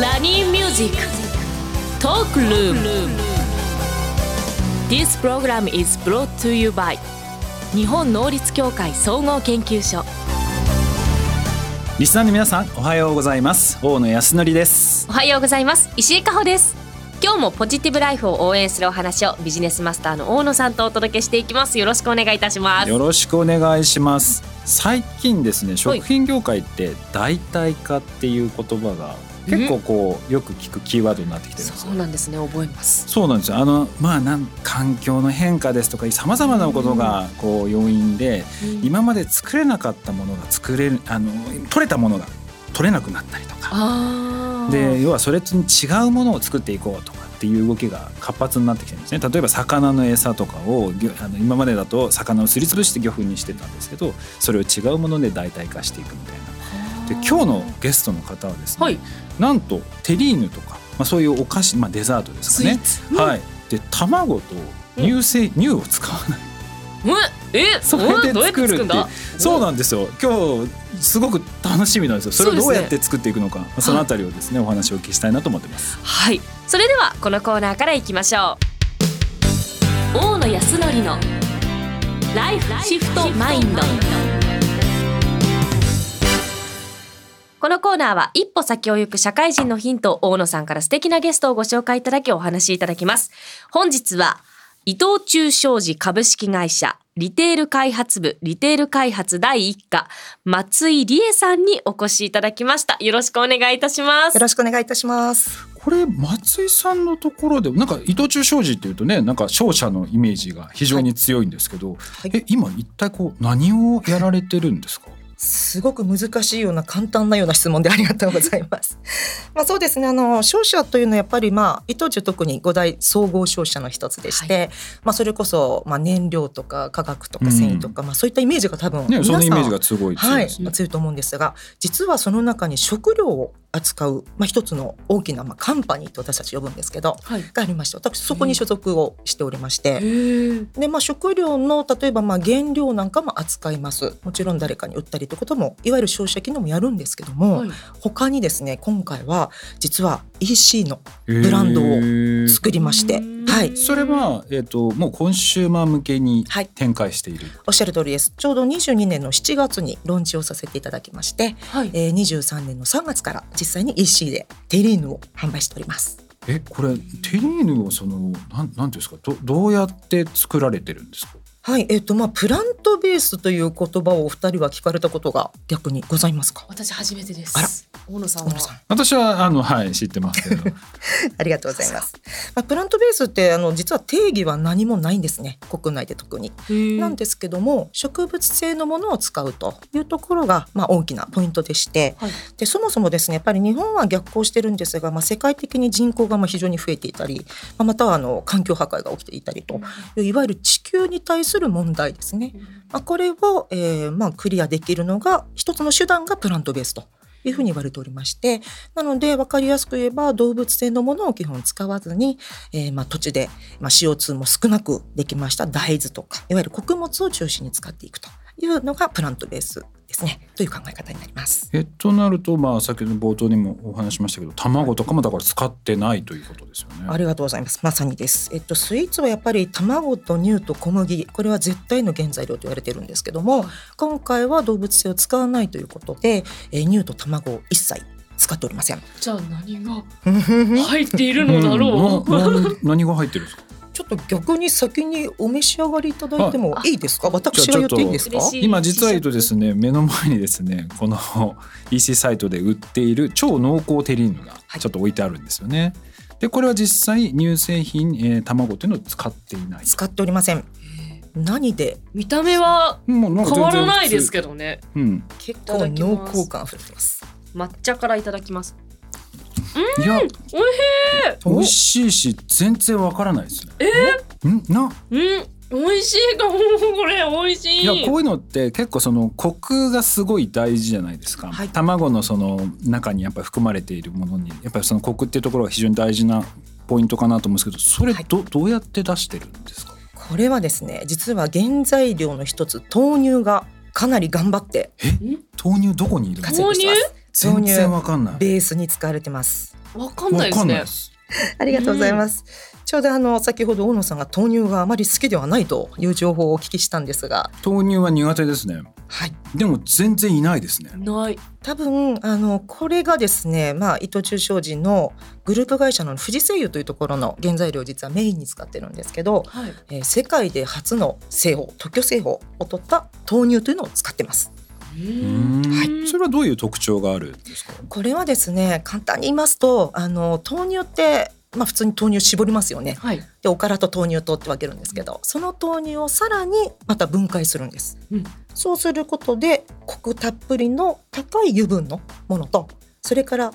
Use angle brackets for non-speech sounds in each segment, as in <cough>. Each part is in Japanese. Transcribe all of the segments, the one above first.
ラニーミュージックトークルーム This program is brought to you by 日本能率協会総合研究所リスナーの皆さんおはようございます。大野泰敬です。おはようございます。石井加穂です。今日もポジティブライフを応援するお話をビジネスマスターの大野さんとお届けしていきます。よろしくお願いいたします。よろしくお願いします。最近ですね食品業界って代替化っていう言葉が結構こうよく聞くキーワードになってきてるんですそうなんですね覚えます。そうなんですよ。あのまあなん環境の変化ですとかさまざまなことがこう要因で、うん。今まで作れなかったものが作れるあの取れたものが取れなくなったりとか。で要はそれに違うものを作っていこうとかっていう動きが活発になってきてるんですね。例えば魚の餌とかをあの今までだと魚をすりつぶして魚粉にしてたんですけどそれを違うもので代替化していくみたいなで今日のゲストの方はですね、はい。なんとテリーヌとか、まあ、そういうお菓子、まあ、デザートですかね。スイーツ？はい。で卵と乳製、乳を使わない。うん。え？それで作るってそうなんですよ。今日すごく楽しみなんですよ。それをどうやって作っていくのかそ,、のあたりをですねお話をお聞きしたいなと思ってます。はい。それではこのコーナーからいきましょう。大野康則のライフシフトマインドこのコーナーは一歩先を行く社会人のヒントを大野さんから素敵なゲストをご紹介いただきお話しいただきます。本日は伊藤忠商事株式会社リテール開発部リテール開発第一課松井理恵さんにお越しいただきました。よろしくお願いいたします。よろしくお願いいたします。これ松井さんのところでなんか伊藤忠商事っていうとねなんか商社のイメージが非常に強いんですけど、い。え今一体こう何をやられてるんですか？すごく難しいような簡単なような質問でありがとうございます。<laughs> まあそうですねあの商社というのはやっぱりまあ伊藤忠特に五大総合商社の一つでして、まあそれこそまあ燃料とか化学とか繊維とか、まあそういったイメージが多分ね皆さんそのイメージがすごい強はいいですね、強いと思うんですが実はその中に食料を扱う、まあ、一つの大きな、まあ、カンパニーと私たち呼ぶんですけどはい。がありまして私そこに所属をしておりまして。へでまあ、食料の例えばまあ原料なんかも扱います。もちろん誰かに売ったりということもいわゆる消費者機能もやるんですけども、はい。他にですね今回は実は EC のブランドをを作りまして、うんはい、それは、えー、ともうコンシューマー向けにはい。展開している、おっしゃる通りです。ちょうど22年の7月にローンチをさせていただきまして、はい。えー、23年の3月から実際に EC でテリーヌを販売しております。えこれテリーヌをそのなんなんていうんですか？どどうやって作られてるんですか？はい、えっ、とまあプラントベースという言葉をお二人は聞かれたことが逆にございますか？私初めてです。あら大野さんは？私はあのはい知ってますけど。<laughs> ありがとうございます。まあ、プラントベースってあの実は定義は何もないんですね。国内で特に。なんですけども植物性のものを使うというところがまあ大きなポイントでして。はい。でそもそもですねやっぱり日本は逆行してるんですが、まあ、世界的に人口がまあ非常に増えていたり、まあ、またはあの環境破壊が起きていたりといういわゆる地球に対する問題ですね。まあ、これを、えーまあ、クリアできるのが一つの手段がプラントベースというふうに言われておりましてなので分かりやすく言えば動物性のものを基本使わずに、えーまあ、土地で、まあ、CO2 も少なくできました大豆とかいわゆる穀物を中心に使っていくというのがプラントベースですねという考え方になります。えとなるとまあ先ほど冒頭にもお話ししましたけど卵とかもだから使ってないということですよねありがとうございます。まさにです。えっとスイーツはやっぱり卵と乳と小麦、これは絶対の原材料と言われてるんですけども、今回は動物性を使わないということで、えー乳と卵を一切使っておりません。じゃあ何が入っているのだろう、何が入ってるんですか？ちょっと逆に先にお召し上がりいただいてもあいいですか？私が言っていいですか？今実は言うとですね目の前にですねこの EC サイトで売っている超濃厚テリーヌがはいちょっと置いてあるんですよね。でこれは実際乳製品、えー卵っていうのを使っていない。使っておりません。何で？見た目は変わらないですど。けどねうん。結構濃厚感あふれてます。抹茶からいただきますいやおいし美味しいし全然わからないですね。えん？な？うん美味しいかもこれ美味しい。いやこういうのって結構そのコクがすごい大事じゃないですか、はい。卵のその中にやっぱり含まれているものに。やっぱりそのコクっていうところが非常に大事なポイントかなと思うんですけどそれはい。ど,、どうやって出してるんですか？これはですね実は原材料の一つ豆乳がかなり頑張って豆乳どこにいるんですか活躍してます全然わかんないベースに使われてます。わかんないですね <laughs> ありがとうございます。ちょうどあの先ほど大野さんが豆乳があまり好きではないという情報をお聞きしたんですが、豆乳は苦手ですねはい。でも全然いないですねない。多分あのこれがですね、まあ、伊藤忠商事のグループ会社の富士製油というところの原材料を実はメインに使ってるんですけど、はい。えー世界で初の製法特許製法を取った豆乳というのを使ってます。ううんんそれはどういう特徴があるんですか？これはですね簡単に言いますとあの豆乳って、まあ、普通に豆乳絞りますよね。はい。でおからと豆乳とって分けるんですけどその豆乳をさらにまた分解するんです、うん。そうすることでコクたっぷりの高い油分のものとそれから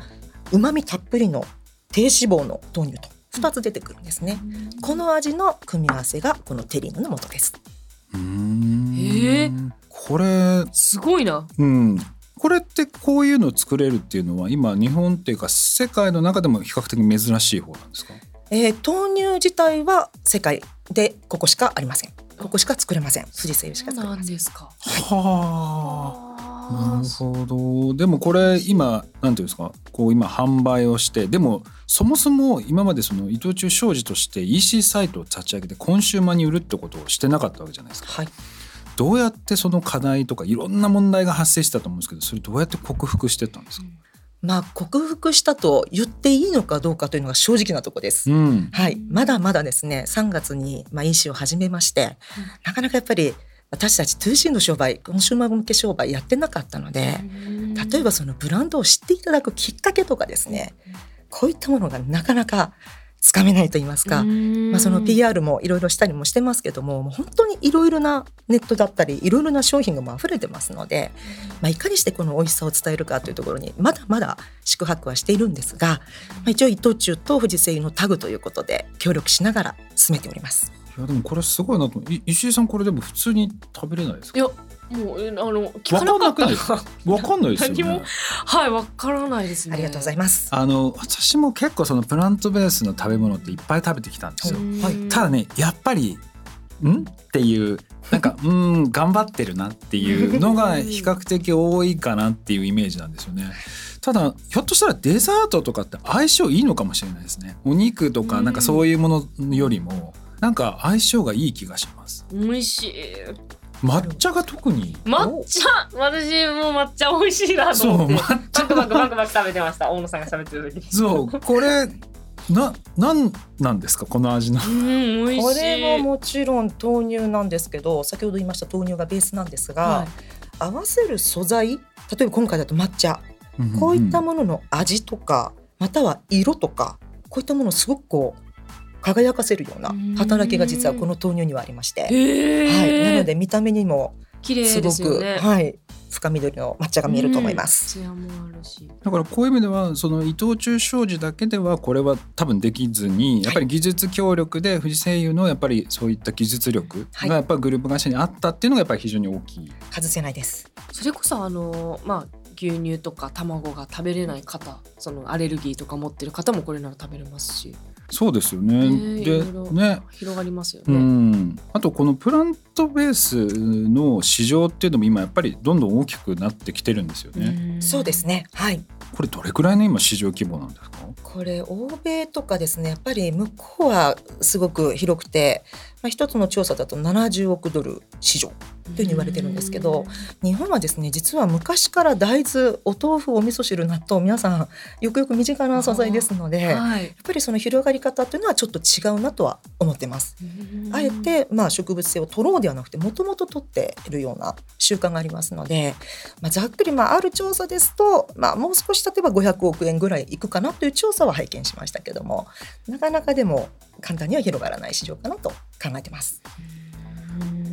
うまみたっぷりの低脂肪の豆乳と2つ出てくるんですね、この味の組み合わせがこのテリーヌの素ですへえこれすごいな。うん。これってこういうのを作れるっていうのは今日本っていうか世界の中でも比較的珍しい方なんですか？えー豆乳自体は世界でここしかありません。ここしか作れません。富士製油しそうなか作れません。んですか。はあなあるほど。でもこれ今なんていうんですか？こう今販売をしてでもそもそも今までその伊藤忠商事として EC サイトを立ち上げてコンシューマーに売るってことをしてなかったわけじゃないですか。はい。どうやってその課題とかいろんな問題が発生したと思うんですけどそれどうやって克服してったんですか？まあ克服したと言っていいのかどうかというのが正直なところです。うん。はい、まだまだですね3月にまあ EC を始めまして、なかなかやっぱり私たち 2C の商売コンシューマー向け商売やってなかったので例えばそのブランドを知っていただくきっかけとかですねこういったものがなかなかつかめないと言いますか、まあ、その PR もいろいろしたりもしてますけどももう本当にいろいろなネットだったりいろいろな商品がもう溢れてますので、まあ、いかにしてこの美味しさを伝えるかというところにまだまだ宿泊はしているんですが、まあ、一応伊藤忠と富士製油のタグということで協力しながら進めております。いやでもこれすごいなと。い石井さんこれでも普通に食べれないですか？いやもうえあの聞わかなかったかんなくない？ですかわかんないですよ何も？ねはいわからないですね。ありがとうございます。あの私も結構そのプラントベースの食べ物っていっぱい食べてきたんですよはいただねやっぱりん？っていうなんかうん頑張ってるなっていうのが比較的多いかなっていうイメージなんですよね。ただひょっとしたらデザートとかって相性いいのかもしれないですね。お肉とかなんかそういうものよりもなんか相性がいい気がします。美味しい。抹茶が特に？抹茶私も抹茶美味しいなとそう思って。抹バ茶クバクバクバク食べてました。大野さんが喋ってる時に。そうこれななんなんですか？この味の。うん美味しい。これももちろん豆乳なんですけど先ほど言いました豆乳がベースなんですが、はい合わせる素材例えば今回だと抹茶こういったものの味とかまたは色とかこういったものをすごくこう輝かせるような働きが実はこの豆乳にはありまして。はい、なので見た目にも綺麗すごく、ね。はい、深緑の抹茶が見えると思います。ツヤもあるし。だからこういう意味ではその伊藤忠商事だけではこれは多分できずにやっぱり技術協力で富士製油のやっぱりそういった技術力はいがやっぱりグループ会社にあったっていうのがやっぱり非常に大きい。外せないです。それこそあのまあ牛乳とか卵が食べれない方そのアレルギーとか持ってる方もこれなら食べれますし、そうですよね。でね。広がりますようね。ん、あとこのプラントベースの市場っていうのも今やっぱりどんどん大きくなってきてるんですよね。んそうです。ね。はい。これどれくらいの今市場規模なんですか？これ欧米とかですねやっぱり向こうはすごく広くて、まあ、一つの調査だと70億ドル市場というふうに言われてるんですけど日本はですね実は昔から大豆お豆腐お味噌汁納豆皆さんよくよく身近な素材ですのでやっはい。ぱりその広がり方というのはちょっと違うなとは思ってます。あえてまあ植物性を取ろうではなくてもともと取っているような習慣がありますので、まあ、ざっくりまあある調査ですと、まあ、もう少し例えば500億円ぐらいいくかなという調査は拝見しましたけどもなかなかでも簡単には広がらない市場かなと考えてます。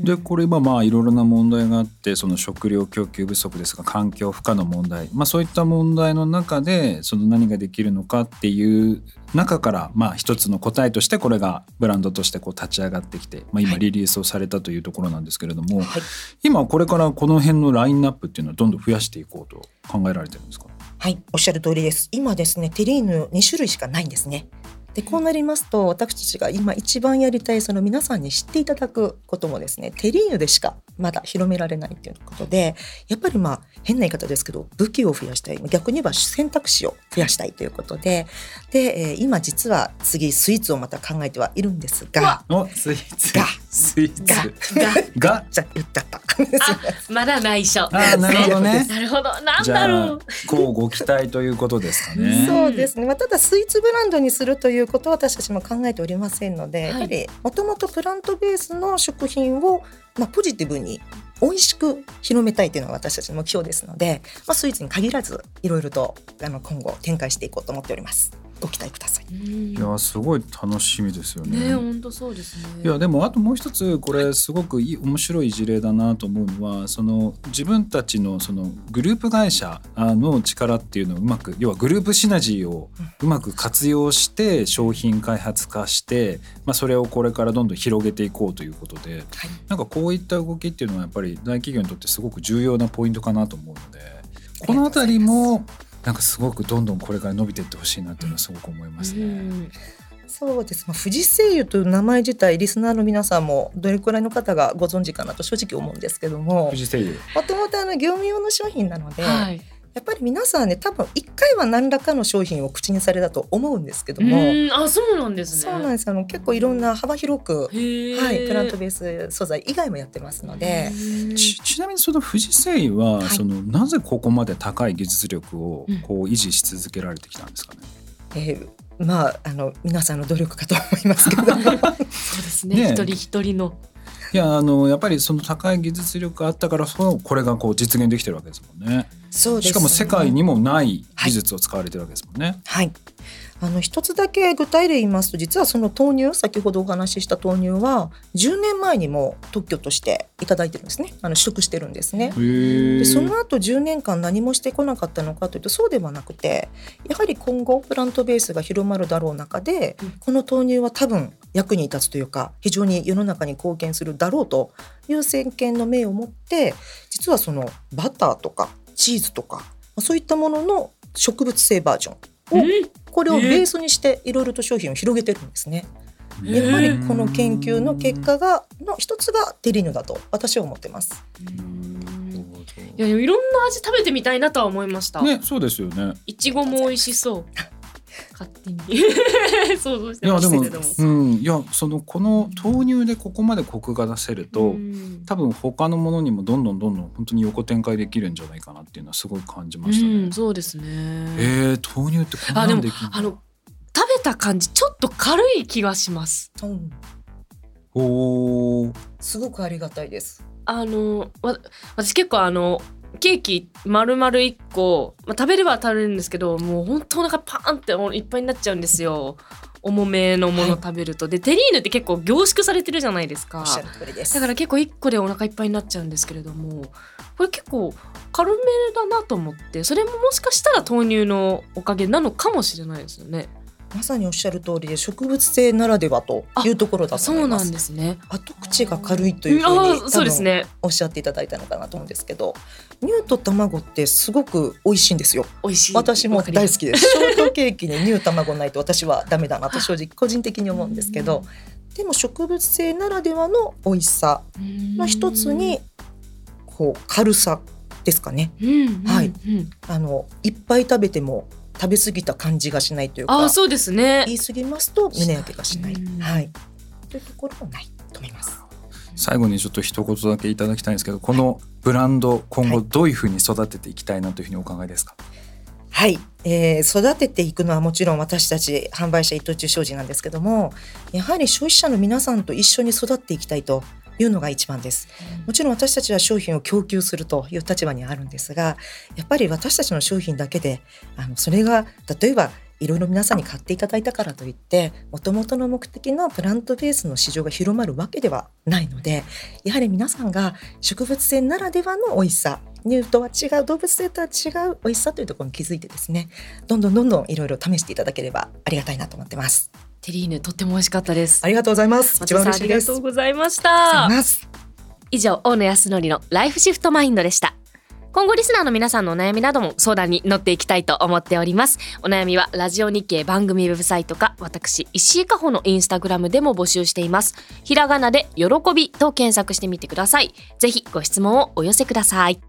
でこれ今まあいろいろな問題があってその食料供給不足ですが環境負荷の問題、まあ、そういった問題の中でその何ができるのかっていう中からまあ一つの答えとしてこれがブランドとしてこう立ち上がってきて、まあ、今はいリリースをされたというところなんですけれども、はい今これからこの辺のラインナップっていうのはどんどん増やしていこうと考えられてるんですか？はい、おっしゃる通りです。今ですね、テリーヌ2種類しかないんですね。でこうなりますと私たちが今一番やりたいその皆さんに知っていただくこともですねテリーヌでしかまだ広められないということでやっぱりまあ変な言い方ですけど武器を増やしたい。逆に言えば選択肢を増やしたいということでで、えー今実は次スイーツをまた考えてはいるんですがおスイーツ。がスイーがツが？じゃあ言っちゃった。あまだ内緒。あーなるほどね。<laughs> なるほど。なんじゃあだろうこうご期待ということですかね。そうですね、まあ、ただスイーツブランドにするということは私たちも考えておりませんので、はい。やっぱりもともとプラントベースの食品を、まあ、ポジティブに美味しく広めたいというのが私たちの目標ですので、まあ、スイーツに限らずいろいろとあの今後展開していこうと思っておりますご期待ください。うん。いやすごい楽しみですよね。ね本当そうですね。いやでもあともう一つこれすごくいい面白い事例だなと思うのはその自分たちのそのグループ会社の力っていうのをうまく要はグループシナジーをうまく活用して商品開発化して、まあ、それをこれからどんどん広げていこうということではい。なんかこういった動きっていうのはやっぱり大企業にとってすごく重要なポイントかなと思うのでこの辺りもなんかすごくどんどんこれから伸びていってほしいなっていうのはすごく思いますね。うん。そうです、まあ、富士製油という名前自体リスナーの皆さんもどれくらいの方がご存知かなと正直思うんですけども。富士製油。もともとあの業務用の商品なので、はいやっぱり皆さんね多分一回は何らかの商品を口にされたと思うんですけども、うんあそうなんですね。そうなんです。あの結構いろんな幅広く、はい、プラントベース素材以外もやってますので、ちちなみにその富士製油は、はい。そのなぜここまで高い技術力をうん。こう維持し続けられてきたんですかね？えーまああの皆さんの努力かと思いますけど。<laughs> そうですね。ね一人一人のいやあのやっぱりその高い技術力があったからそのこれがこう実現できてるわけですもんね。そうですねしかも世界にもない技術を使われてるわけですもんね。はい。あの一つだけ具体例言いますと実はその豆乳先ほどお話しした豆乳は10年前にも特許としていただいてるんですね。あの取得してるんですね。でその後10年間何もしてこなかったのかというとそうではなくてやはり今後プラントベースが広まるだろう中で、うん。この豆乳は多分役に立つというか非常に世の中に貢献するだろうという先見の明を持って実はそのバターとかチーズとかまあそういったものの植物性バージョンおうんこれをベースにしていろいろと商品を広げてるんですね。やはりこの研究の結果がの一つがテリーヌだと私は思ってます。いやいろんな味食べてみたいなとは思いました、ねそうですよね。いちごも美味しそう勝手に。<laughs> 想像してましたけども。うん。いやそのこの豆乳でここまでコクが出せると。うん。多分他のものにもどんどんどんどん本当に横展開できるんじゃないかなっていうのはすごい感じましたね。うん、そうですね。えー、豆乳ってこんなあでもんできるあの食べた感じちょっと軽い気がします。うん、おー。すごくありがたいです。あのわ私結構あのケーキ丸々1個、まあ、食べれば食べれるんですけどもう本当お腹パーンっていっぱいになっちゃうんですよ重めのもの食べると、でテリーヌって結構凝縮されてるじゃないですか。だから結構1個でお腹いっぱいになっちゃうんですけれどもこれ結構軽めだなと思ってそれももしかしたら豆乳のおかげなのかもしれないですよね。まさにおっしゃる通りで植物性ならではというところだとそうな思います。んですね。後口が軽いというふうあにーそうですね。おっしゃっていただいたのかなと思うんですけど乳と卵ってすごく美味しいんですよ。美味しい。私も大好きです。ショートケーキに乳卵ないと私はダメだなと正直個人的に思うんですけどでも植物性ならではの美味しさ。の一つにこう軽さですかね。うんはい。あのいっぱい食べても食べ過ぎた感じがしないというかあーそうですね。言い過ぎますと胸焼けがしない、うん。はい。というところもないと思います。最後にちょっと一言だけいただきたいんですけどこのブランド今後はいどういうふうに育てていきたいなというふうにお考えですか、はい、えー育てていくのはもちろん私たち販売者伊藤忠商事なんですけどもやはり消費者の皆さんと一緒に育っていきたいというのが一番です。もちろん私たちは商品を供給するという立場にあるんですがやっぱり私たちの商品だけであのそれが例えばいろいろ皆さんに買っていただいたからといってもともとの目的のプラントベースの市場が広まるわけではないのでやはり皆さんが植物性ならではの美味しさ乳とは違う動物性とは違う美味しさというところに気づいてですねどんどんどんどんいろいろ試していただければありがたいなと思ってます。テリーヌとっても美味しかったです。ありがとうございます。一番嬉しいです。ありがとうございました。以上大野康則のライフシフトマインドでした。今後リスナーの皆さんのお悩みなども相談に乗っていきたいと思っております。お悩みはラジオ日経番組ウェブサイトか私石井加穂のインスタグラムでも募集しています。ひらがなで喜びと検索してみてください。ぜひご質問をお寄せください